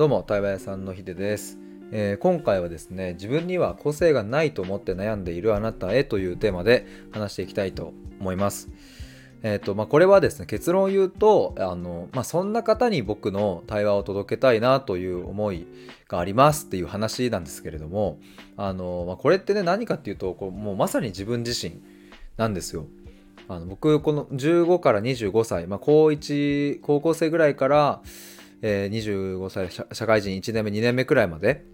どうも対話屋さんのひでです、えー、今回はですね自分には個性がないと思って悩んでいるあなたへというテーマで話していきたいと思いますえーとまあ、これはですね結論を言うとあの、まあ、そんな方に僕の対話を届けたいなという思いがありますっていう話なんですけれどもあの、まあ、これってね何かっていうとこうもうまさに自分自身なんですよ。あの僕この15から25歳、まあ、高1高校生ぐらいから、えー、25歳社会人1年目2年目くらいまで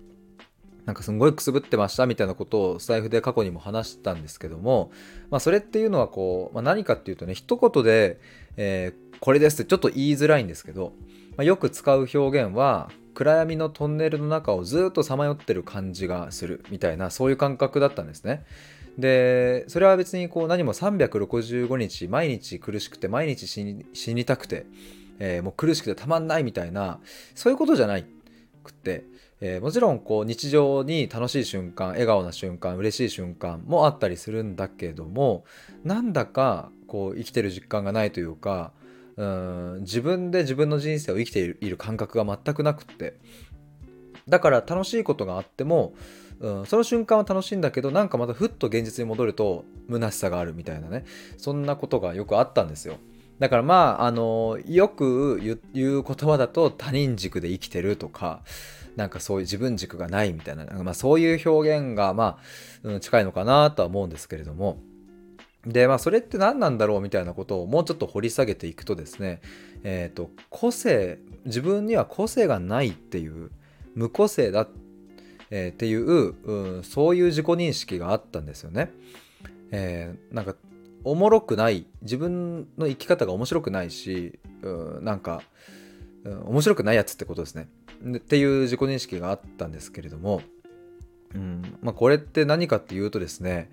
なんかすごいくすぶってましたみたいなことをスタイフで過去にも話したんですけども、まあ、それっていうのはこう、まあ、何かっていうとね一言で、えー、これですってちょっと言いづらいんですけど、まあ、よく使う表現は暗闇のトンネルの中をずっとさまよってる感じがするみたいなそういう感覚だったんですね。でそれは別にこう何も365日毎日苦しくて毎日死にたくて、えー、もう苦しくてたまんないみたいなそういうことじゃないくって、えー、もちろんこう日常に楽しい瞬間笑顔な瞬間嬉しい瞬間もあったりするんだけどもなんだかこう生きてる実感がないというかうん自分で自分の人生を生きている感覚が全くなくってだから楽しいことがあってもうん、その瞬間は楽しいんだけどなんかまたふっと現実に戻ると虚しさがあるみたいなねそんなことがよくあったんですよ。だからまああのよく言う言葉だと他人軸で生きてるとかなんかそういう自分軸がないみたいな、まあ、そういう表現がまあ、近いのかなとは思うんですけれどもでまあそれって何なんだろうみたいなことをもうちょっと掘り下げていくとですねえっ、ー、と個性自分には個性がないっていう無個性だってえー、っていう、うん、そういう自己認識があったんですよね。えー、なんかおもろくない自分の生き方が面白くないし、うん、なんか、うん、面白くないやつってことですね。っていう自己認識があったんですけれども、うんまあ、これって何かっていうとですね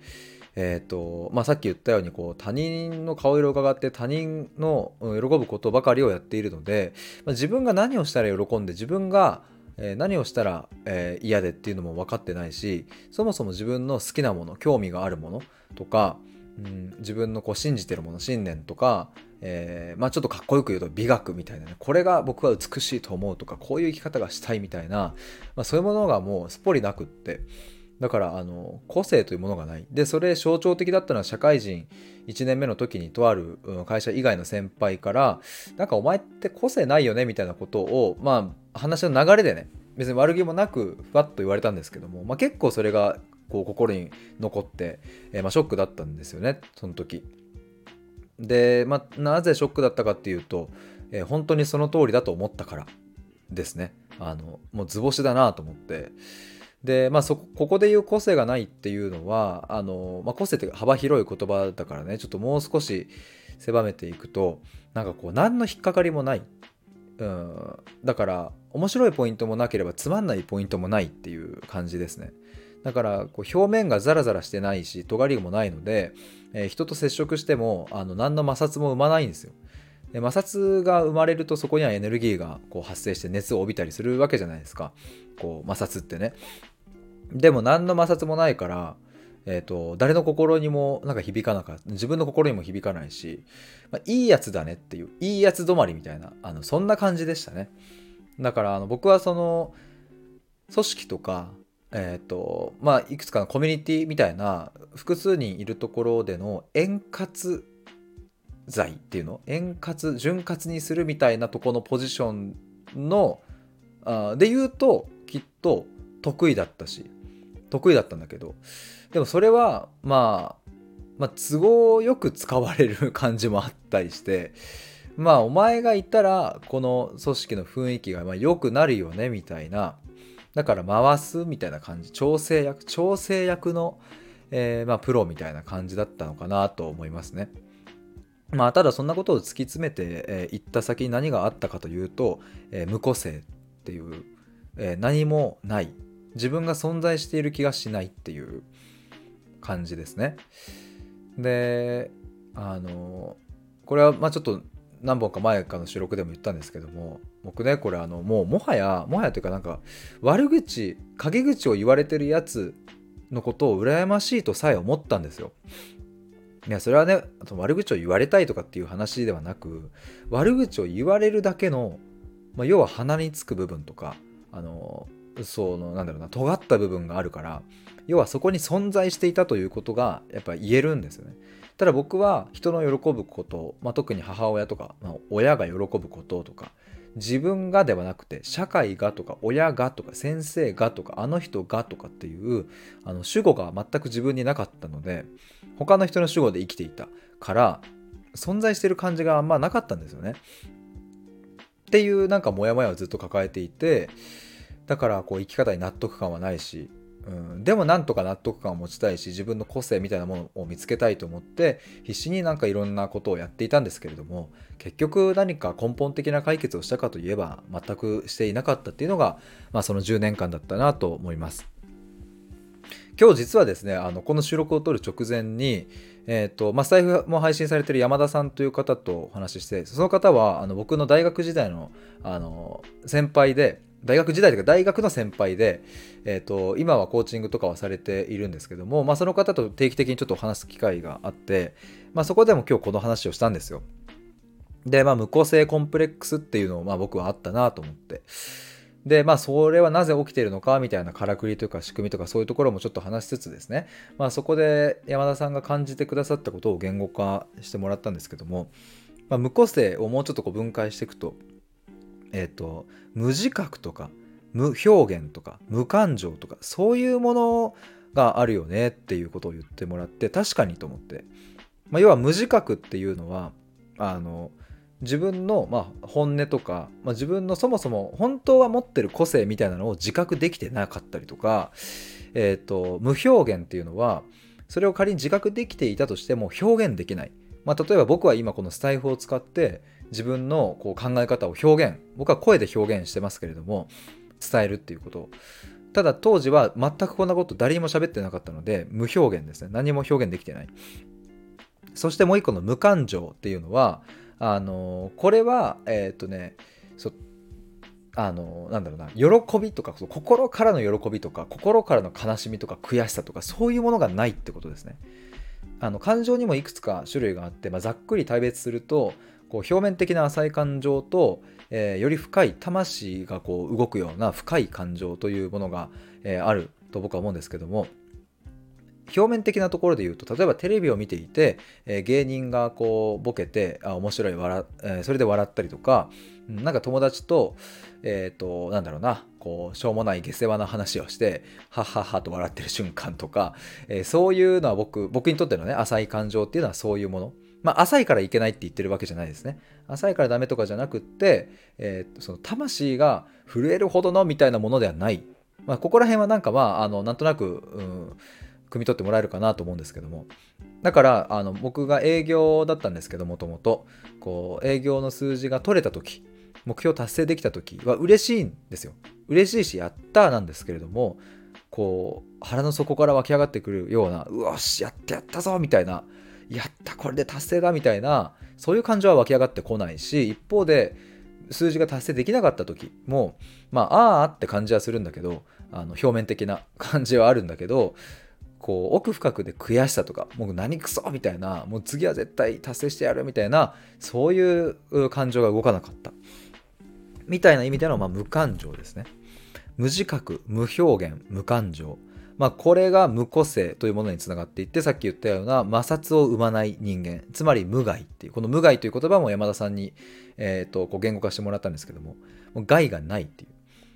えーとまあ、さっき言ったようにこう他人の顔色を伺って他人の喜ぶことばかりをやっているので、まあ、自分が何をしたら喜んで自分がえ、何をしたら、え、嫌でっていうのも分かってないしそもそも自分の好きなもの興味があるものとか、うん、自分のこう信じてるもの信念とか、えー、まあちょっとかっこよく言うと美学みたいなねこれが僕は美しいと思うとかこういう生き方がしたいみたいな、まあ、そういうものがもうすっぽりなくってだからあの個性というものがない。でそれ象徴的だったのは社会人1年目の時にとある会社以外の先輩からなんかお前って個性ないよねみたいなことをまあ話の流れでね別に悪気もなくふわっと言われたんですけども、まあ、結構それがこう心に残って、えー、まあ、ショックだったんですよねその時。で、まあ、なぜショックだったかっていうと、えー、本当にその通りだと思ったからですね。あのもう図星だなと思って。でまあそここで言う個性がないっていうのはあの、まあ、個性って幅広い言葉だからねちょっともう少し狭めていくとなんかこう何の引っかかりもない、うん、だから面白いポイントもなければつまんないポイントもないっていう感じですねだからこう表面がザラザラしてないし尖りもないので、えー、人と接触してもあの何の摩擦も生まないんですよ。で摩擦が生まれるとそこにはエネルギーがこう発生して熱を帯びたりするわけじゃないですか。こう摩擦ってね。でも何の摩擦もないから、えーと、誰の心にもなんか響かなかった。自分の心にも響かないし、まあ、いいやつだねっていういいやつ止まりみたいなあのそんな感じでしたね。だからあの僕はその組織とかえっ、ー、とまあいくつかのコミュニティみたいな複数人いるところでの円滑罪っていうの？円滑潤滑にするみたいなとこのポジションのあで言うときっと得意だったし得意だったんだけど。でもそれはまあまあ都合よく使われる感じもあったりしてまあお前がいたらこの組織の雰囲気がまあ良くなるよねみたいなだから回すみたいな感じ調整役調整役の、えー、まあプロみたいな感じだったのかなと思いますね。まあただそんなことを突き詰めて、えー、った先に何があったかというと、えー、無個性っていう、えー、何もない自分が存在している気がしないっていう感じですね。であのこれはまあちょっと何本か前かの収録でも言ったんですけども僕ねこれあのもうもはやもはやというかなんか悪口陰口を言われてるやつのことを羨ましいとさえ思ったんですよ。いやそれはね悪口を言われたいとかっていう話ではなく悪口を言われるだけの、まあ、要は鼻につく部分とかあのそのなんだろうな尖った部分があるから要はそこに存在していたということがやっぱ言えるんですよね。ただ僕は人の喜ぶこと、まあ、特に母親とか、まあ、親が喜ぶこととか自分がではなくて社会がとか親がとか先生がとかあの人がとかっていうあの主語が全く自分になかったので他の人の主語で生きていたから存在してる感じがあんまなかったんですよね。っていうなんかモヤモヤをずっと抱えていてだからこう生き方に納得感はないし、うん、でもなんとか納得感を持ちたいし自分の個性みたいなものを見つけたいと思って必死になんかいろんなことをやっていたんですけれども結局何か根本的な解決をしたかといえば全くしていなかったっていうのが、まあ、その10年間だったなと思います。今日実はですねあのこの収録を撮る直前にえーとまあ、スタイフも配信されてる山田さんという方とお話ししてその方はあの僕の大学時代のあの先輩で大学時代というか大学の先輩で、えーと、今はコーチングとかはされているんですけども、まあ、その方と定期的にちょっと話す機会があって、まあ、そこでも今日この話をしたんですよ。で、まあ、無個性コンプレックスっていうのを、まあ、僕はあったなと思って。で、まあ、それはなぜ起きているのかみたいなからくりというか仕組みとかそういうところもちょっと話しつつですね、まあ、そこで山田さんが感じてくださったことを言語化してもらったんですけども、まあ、無個性をもうちょっとこう分解していくと、えっ、ー、と、無自覚とか、無表現とか、無感情とか、そういうものがあるよねっていうことを言ってもらって、確かにと思って。まあ、要は無自覚っていうのは、あの、自分の、まあ、本音とか、まあ、自分のそもそも本当は持ってる個性みたいなのを自覚できてなかったりとか、えーと、無表現っていうのはそれを仮に自覚できていたとしても表現できない、まあ、例えば僕は今このスタイフを使って自分のこう考え方を表現僕は声で表現してますけれども伝えるっていうこと。ただ当時は全くこんなこと誰にも喋ってなかったので無表現ですね。何も表現できてない。そしてもう一個の無感情っていうのはあのこれはえっ、とねそあのなんだろうな喜びとか心からの喜びとか心からの悲しみとか悔しさとかそういうものがないってことですね。あの感情にもいくつか種類があって、まあ、ざっくり大別するとこう表面的な浅い感情と、えー、より深い魂がこう動くような深い感情というものが、えー、あると僕は思うんですけども表面的なところで言うと例えばテレビを見ていて、えー、芸人がこうボケてあ面白い笑、えー、それで笑ったりとかなんか友達とえっ、ー、となんだろうなこうしょうもない下世話な話をしてはっはっはと笑ってる瞬間とか、え、そういうのは僕僕にとってのね浅い感情っていうのはそういうもの。まあ、浅いからいけないって言ってるわけじゃないですね。浅いからダメとかじゃなくって、えー、その魂が震えるほどのみたいなものではない。まあ、ここら辺はなんかまあ、あの、なんとなく、うん、汲み取ってもらえるかなと思うんですけどもだからあの僕が営業だったんですけどもともとこう営業の数字が取れた時目標達成できた時は嬉しいんですよ嬉しいしやったなんですけれどもこう腹の底から湧き上がってくるようなうわしやってやったぞみたいなやったこれで達成だみたいなそういう感情は湧き上がってこないし一方で数字が達成できなかった時もまあああって感じはするんだけどあの表面的な 感じはあるんだけどこう奥深くで悔しさとかもう何クソみたいなもう次は絶対達成してやるみたいなそういう感情が動かなかった。みたいな意味での、まあ、無感情ですね。無自覚無表現無感情。まあ、これが無個性というものにつながっていってさっき言ったような摩擦を生まない人間つまり無害っていうこの無害という言葉も山田さんに、えーと、こう言語化してもらったんですけどももう害がないっていう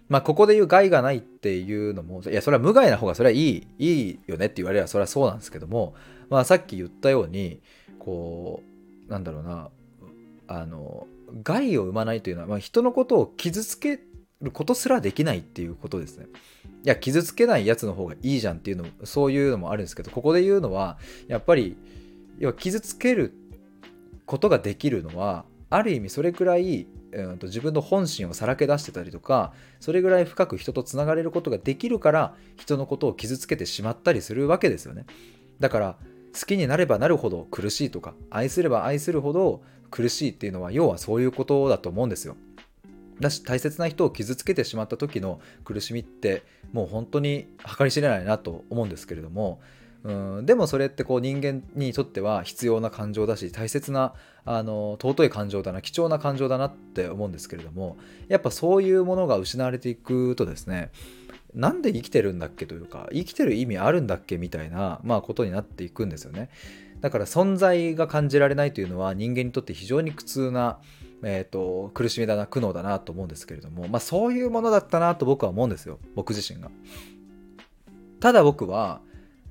まあ、ここで言う害がないっていうのも、いや、それは無害な方がそれはいい、いいよねって言われればそれはそうなんですけども、まあ、さっき言ったように、こう、なんだろうな、あの、害を生まないというのは、まあ、人のことを傷つけることすらできないっていうことですね。いや、傷つけないやつの方がいいじゃんっていうの、そういうのもあるんですけど、ここで言うのは、やっぱり、要は傷つけることができるのは、ある意味それくらいうんと自分の本心をさらけ出してたりとかそれぐらい深く人とつながれることができるから人のことを傷つけてしまったりするわけですよね。だから好きになればなるほど苦しいとか愛すれば愛するほど苦しいっていうのは要はそういうことだと思うんですよ。だし大切な人を傷つけてしまった時の苦しみってもう本当に計り知れないなと思うんですけれどもうん、でもそれってこう人間にとっては必要な感情だし大切なあの尊い感情だな貴重な感情だなって思うんですけれどもやっぱそういうものが失われていくとですねなんで生きてるんだっけというか生きてる意味あるんだっけみたいな、まあ、ことになっていくんですよね。だから存在が感じられないというのは人間にとって非常に苦痛な、えーと、苦しみだな苦悩だなと思うんですけれども、まあ、そういうものだったなと僕は思うんですよ僕自身が。ただ僕は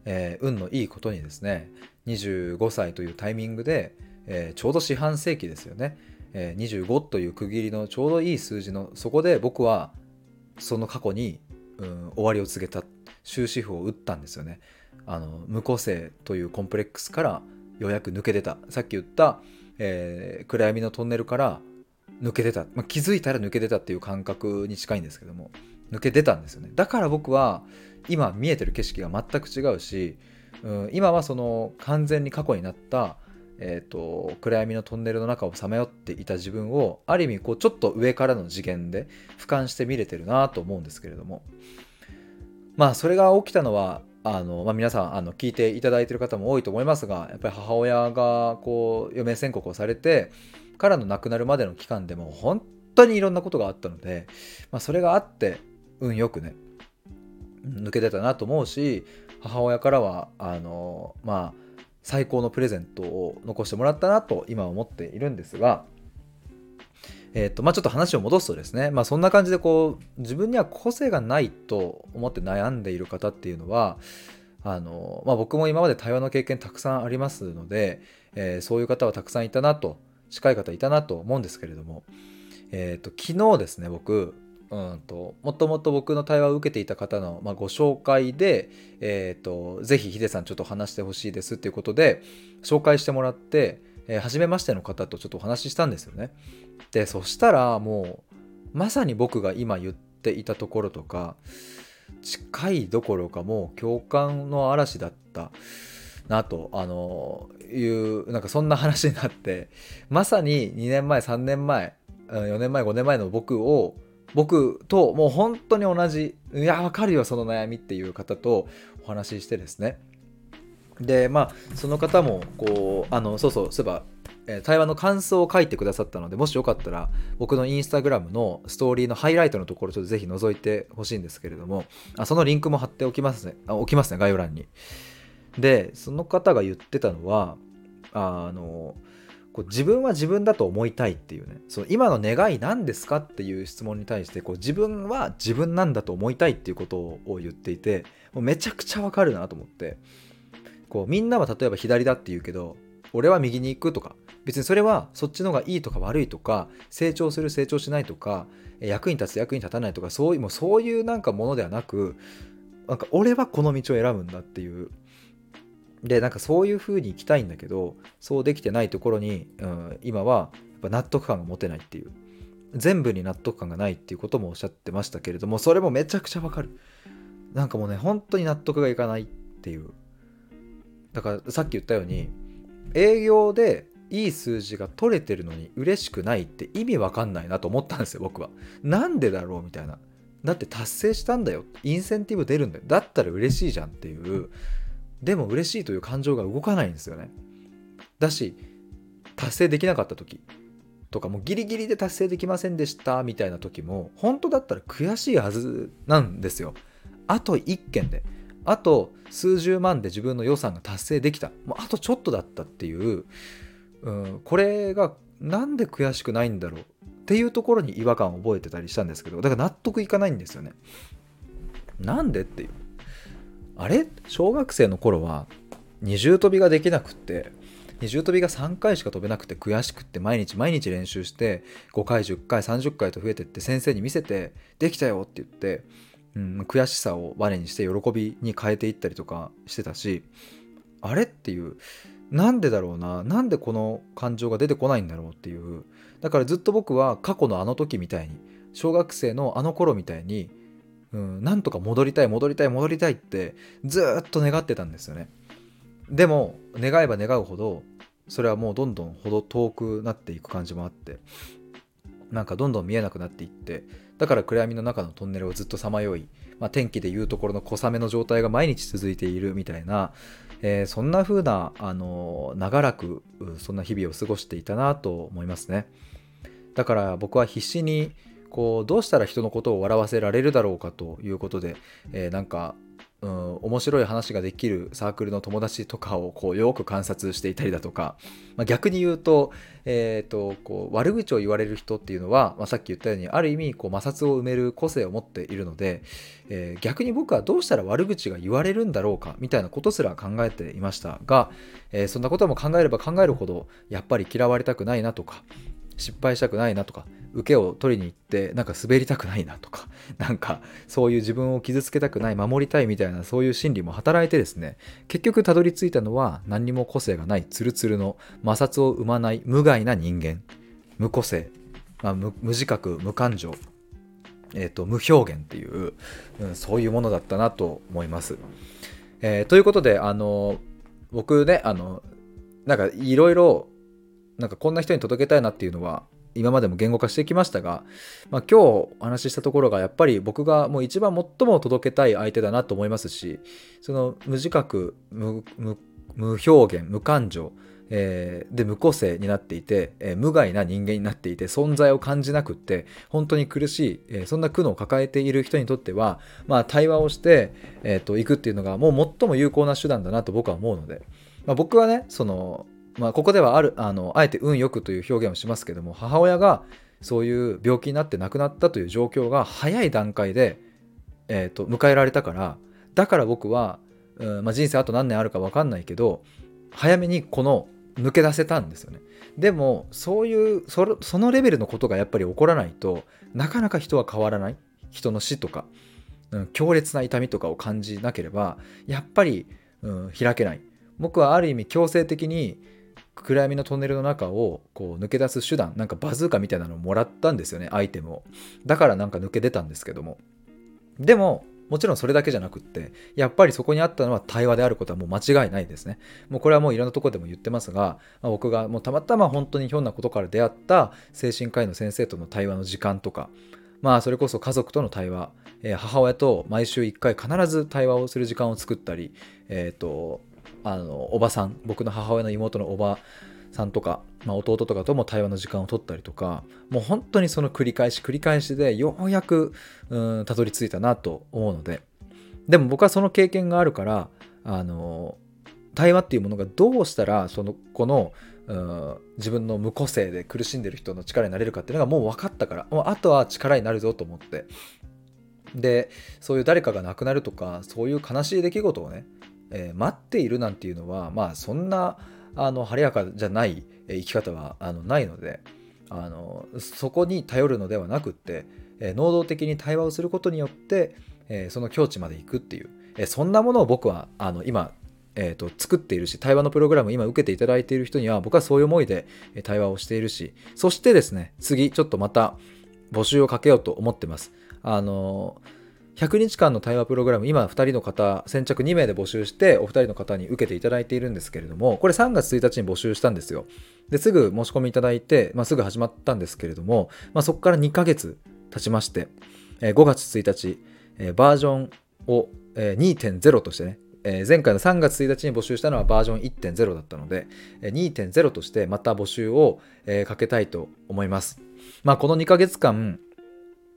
えー、運のいいことにですね25歳というタイミングで、えー、ちょうど四半世紀ですよね、えー、25という区切りのちょうどいい数字のそこで僕はその過去に、うん、終わりを告げた終止符を打ったんですよね。あの無個性というコンプレックスからようやく抜け出た。さっき言った、えー、暗闇のトンネルから抜け出た、まあ、気づいたら抜け出たっていう感覚に近いんですけども抜け出たんですよね。だから僕は今見えてる景色が全く違うし、うん、今はその完全に過去になった、えーと、暗闇のトンネルの中をさまよっていた自分をある意味こうちょっと上からの次元で俯瞰して見れてるなと思うんですけれども。まあそれが起きたのはあの、まあ、皆さんあの聞いていただいてる方も多いと思いますがやっぱり母親がこう余命宣告をされてからの亡くなるまでの期間でも本当にいろんなことがあったので、まあ、それがあって運よくね抜けてたなと思うし母親からはあのまあ最高のプレゼントを残してもらったなと今思っているんですが、えーとまあ、ちょっと話を戻すとですね、まあ、そんな感じでこう自分には個性がないと思って悩んでいる方っていうのはあの、まあ、僕も今まで対話の経験たくさんありますので、えー、そういう方はたくさんいたなと近い方いたなと思うんですけれども、えーと昨日ですね僕うんと、もともと僕の対話を受けていた方の、まあ、ご紹介で、えーと、ぜひヒデさんちょっと話してほしいですっていうことで紹介してもらって、えー、初めましての方とちょっとお話ししたんですよね。でそしたらもうまさに僕が今言っていたところとか近いどころかもう共感の嵐だったなとあのいうなんかそんな話になってまさに2年前3年前4年前5年前の僕を僕ともう本当に同じいやわかるよその悩みっていう方とお話ししてですね。でまあその方もこうあのそうそうそういえば対話の感想を書いてくださったのでもしよかったら僕のインスタグラムのストーリーのハイライトのところちょっとぜひ覗いてほしいんですけれどもあそのリンクも貼っておきますね。あ置きますね概要欄に。でその方が言ってたのはあのこう自分は自分だと思いたいっていうね。その今の願い何ですかっていう質問に対してこう自分は自分なんだと思いたいっていうことを言っていてもうめちゃくちゃわかるなと思って。こうみんなは例えば左だって言うけど俺は右に行くとか別にそれはそっちの方がいいとか悪いとか成長する成長しないとか役に立つ役に立たないとかそういうもうそういうなんかものではなくなんか俺はこの道を選ぶんだっていう。でなんかそういう風に行きたいんだけどそうできてないところに、うん、今はやっぱ納得感が持てないっていう。全部に納得感がないっていうこともおっしゃってましたけれどもそれもめちゃくちゃわかる。なんかもうね本当に納得がいかないっていう。だからさっき言ったように営業でいい数字が取れてるのに嬉しくないって意味わかんないなと思ったんですよ僕は。なんでだろうみたいな。だって達成したんだよ。インセンティブ出るんだよ。だったら嬉しいじゃんっていう。でも嬉しいという感情が動かないんですよね。だし達成できなかった時とかもうギリギリで達成できませんでしたみたいな時も本当だったら悔しいはずなんですよ。あと1件で。あと数十万で自分の予算が達成できた。もうあとちょっとだったっていう、うん、これがなんで悔しくないんだろうっていうところに違和感を覚えてたりしたんですけどだから納得いかないんですよね。なんでっていう。あれ？小学生の頃は二重跳びができなくって二重跳びが3回しか飛べなくて悔しくって毎日毎日練習して5回10回30回と増えてって先生に見せてできたよって言って、うん、悔しさをバネにして喜びに変えていったりとかしてたしあれっていうなんでだろうな？なんでこの感情が出てこないんだろうっていう。だからずっと僕は過去のあの時みたいに小学生のあの頃みたいにうん、なんとか戻りたい戻りたい戻りたいってずっと願ってたんですよね。でも願えば願うほどそれはもうどんどんほど遠くなっていく感じもあってなんかどんどん見えなくなっていってだから暗闇の中のトンネルをずっとさまよいまあ、天気でいうところの小雨の状態が毎日続いているみたいな、えー、そんな風な、あの長らくそんな日々を過ごしていたなと思いますね。だから僕は必死にこうどうしたら人のことを笑わせられるだろうかということで、えー、なんかうん、面白い話ができるサークルの友達とかをこうよく観察していたりだとか、まあ、逆に言うと,、えーと、こう悪口を言われる人っていうのは、まあ、さっき言ったようにある意味こう摩擦を埋める個性を持っているので、えー、逆に僕はどうしたら悪口が言われるんだろうかみたいなことすら考えていましたが、えー、そんなことも考えれば考えるほどやっぱり嫌われたくないなとか失敗したくないなとか受けを取りに行ってなんか滑りたくないなとか なんかそういう自分を傷つけたくない守りたいみたいなそういう心理も働いてですね結局たどり着いたのは何にも個性がないツルツルの摩擦を生まない無害な人間無個性、まあ、無自覚無感情えーと、無表現っていう、うん、そういうものだったなと思います。えー、ということであの僕ねあのなんかいろいろなんかこんな人に届けたいなっていうのは今までも言語化してきましたが、まあ、今日お話ししたところがやっぱり僕がもう一番最も届けたい相手だなと思いますしその無自覚無表現無感情、えー、で無個性になっていて、えー、無害な人間になっていて存在を感じなくって本当に苦しい、えー、そんな苦悩を抱えている人にとっては、まあ、対話をして、えー、くっていうのがもう最も有効な手段だなと僕は思うので、まあ、僕はねそのまあ、ここではあるあのあえて運よくという表現をしますけども母親がそういう病気になって亡くなったという状況が早い段階で、えーと、迎えられたからだから僕は、うんまあ、人生あと何年あるか分かんないけど早めにこの抜け出せたんですよね。でもそういうそのレベルのことがやっぱり起こらないとなかなか人は変わらない。人の死とか、うん、強烈な痛みとかを感じなければやっぱり、うん、開けない。僕はある意味強制的に暗闇のトンネルの中をこう抜け出す手段なんかバズーカみたいなのをもらったんですよねアイテムを。だからなんか抜け出たんですけども。でももちろんそれだけじゃなくってやっぱりそこにあったのは対話であることはもう間違いないですね。もうこれはもういろんなとこでも言ってますが、まあ、僕がもうたまたま本当にひょんなことから出会った精神科医の先生との対話の時間とかまあそれこそ家族との対話、えー、母親と毎週1回必ず対話をする時間を作ったりえっ、ー、とあのおばさん僕の母親の妹のおばさんとか、まあ、弟とかとも対話の時間を取ったりとかもう本当にその繰り返し繰り返しでようやくうんたどり着いたなと思うので。でも僕はその経験があるからあの対話っていうものがどうしたらそのこの自分の無個性で苦しんでる人の力になれるかっていうのがもう分かったからもうあとは力になるぞと思って。でそういう誰かが亡くなるとかそういう悲しい出来事をねえー、待っているなんていうのはまあそんなあの晴れやかじゃない生き方はあのないのであのそこに頼るのではなくって、えー、能動的に対話をすることによって、えー、その境地まで行くっていう、えー、そんなものを僕はあの今えーと、作っているし対話のプログラム今受けていただいている人には僕はそういう思いで対話をしているしそしてですね次ちょっとまた募集をかけようと思ってます。あのー100日間の対話プログラム、今2人の方、先着2名で募集して、お二人の方に受けていただいているんですけれども、これ3月1日に募集したんですよ。ですぐ申し込みいただいて、まあ、すぐ始まったんですけれども、まあ、そこから2ヶ月経ちまして、え、5月1日、バージョンを、え、2.0としてね、前回の3月1日に募集したのはバージョン1.0だったので、2.0としてまた募集を、かけたいと思います。まあ、この2ヶ月間、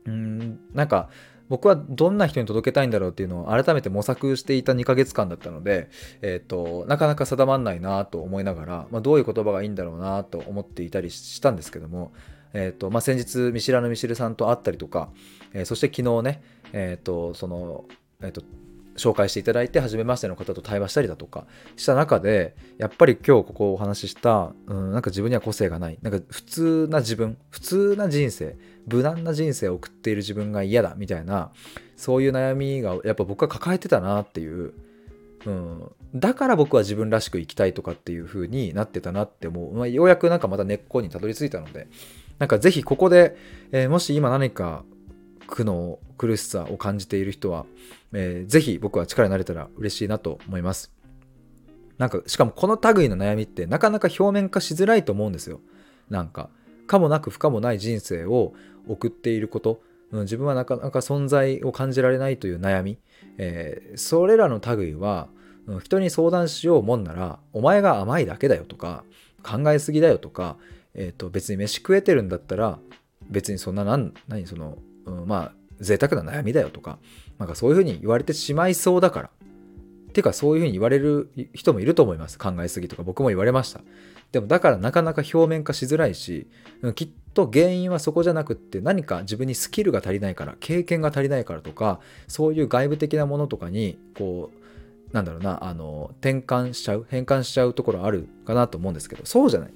うん、なんか、僕はどんな人に届けたいんだろうっていうのを改めて模索していた2ヶ月間だったので、えーと、なかなか定まんないなと思いながら、まあ、どういう言葉がいいんだろうなと思っていたりしたんですけども、えーとまあ、先日見知らぬミシルさんと会ったりとか、えー、そして昨日ね、えーとそのえーと紹介していただいて初めましての方と対話したりだとかした中でやっぱり今日ここお話しした、うん、なんか自分には個性がない。なんか普通な自分普通な人生無難な人生を送っている自分が嫌だみたいなそういう悩みがやっぱ僕は抱えてたなっていう、うん、だから僕は自分らしく生きたいとかっていう風になってたなって思う、まあ、ようやくなんかまた根っこにたどり着いたのでなんかぜひここで、えー、もし今何か苦悩苦しさを感じている人は、えー、ぜひ僕は力になれたら嬉しいなと思います。なんかしかもこの類の悩みってなかなか表面化しづらいと思うんですよ。なんか可もなく不可もない人生を送っていること、自分はなかなか存在を感じられないという悩み、えー、それらの類は、人に相談しようもんならお前が甘いだけだよとか考えすぎだよとか、えー、と別に飯食えてるんだったら別にそんな何何その、うん、まあ贅沢な悩みだよとかなんかそういうふうに言われてしまいそうだから。ていうかそういうふうに言われる人もいると思います。考えすぎとか。僕も言われました。でもだからなかなか表面化しづらいしきっと原因はそこじゃなくって何か自分にスキルが足りないから経験が足りないからとかそういう外部的なものとかにこうなんだろうなあの転換しちゃう変換しちゃうところあるかなと思うんですけどそうじゃない。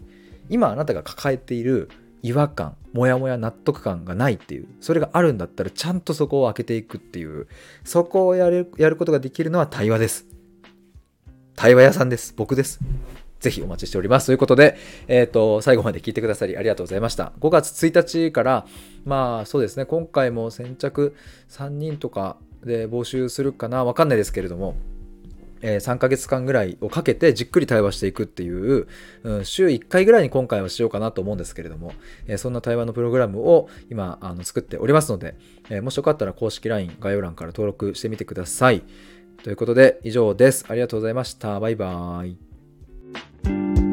今あなたが抱えている違和感モヤモヤ納得感がないっていうそれがあるんだったらちゃんとそこを開けていくっていうそこをやるやることができるのは対話です。対話屋さんです。僕です。ぜひお待ちしております。ということで、えっ、ー、と、最後まで聞いてくださりありがとうございました。5月1日から、まあそうですね、今回も先着3人とかで募集するかな、わかんないですけれども、えー、3ヶ月間ぐらいをかけてじっくり対話していくっていう、うん、週1回ぐらいに今回はしようかなと思うんですけれども、えー、そんな対話のプログラムを今あの作っておりますので、えー、もしよかったら公式 LINE 概要欄から登録してみてください。ということで以上です。ありがとうございました。バイバーイ。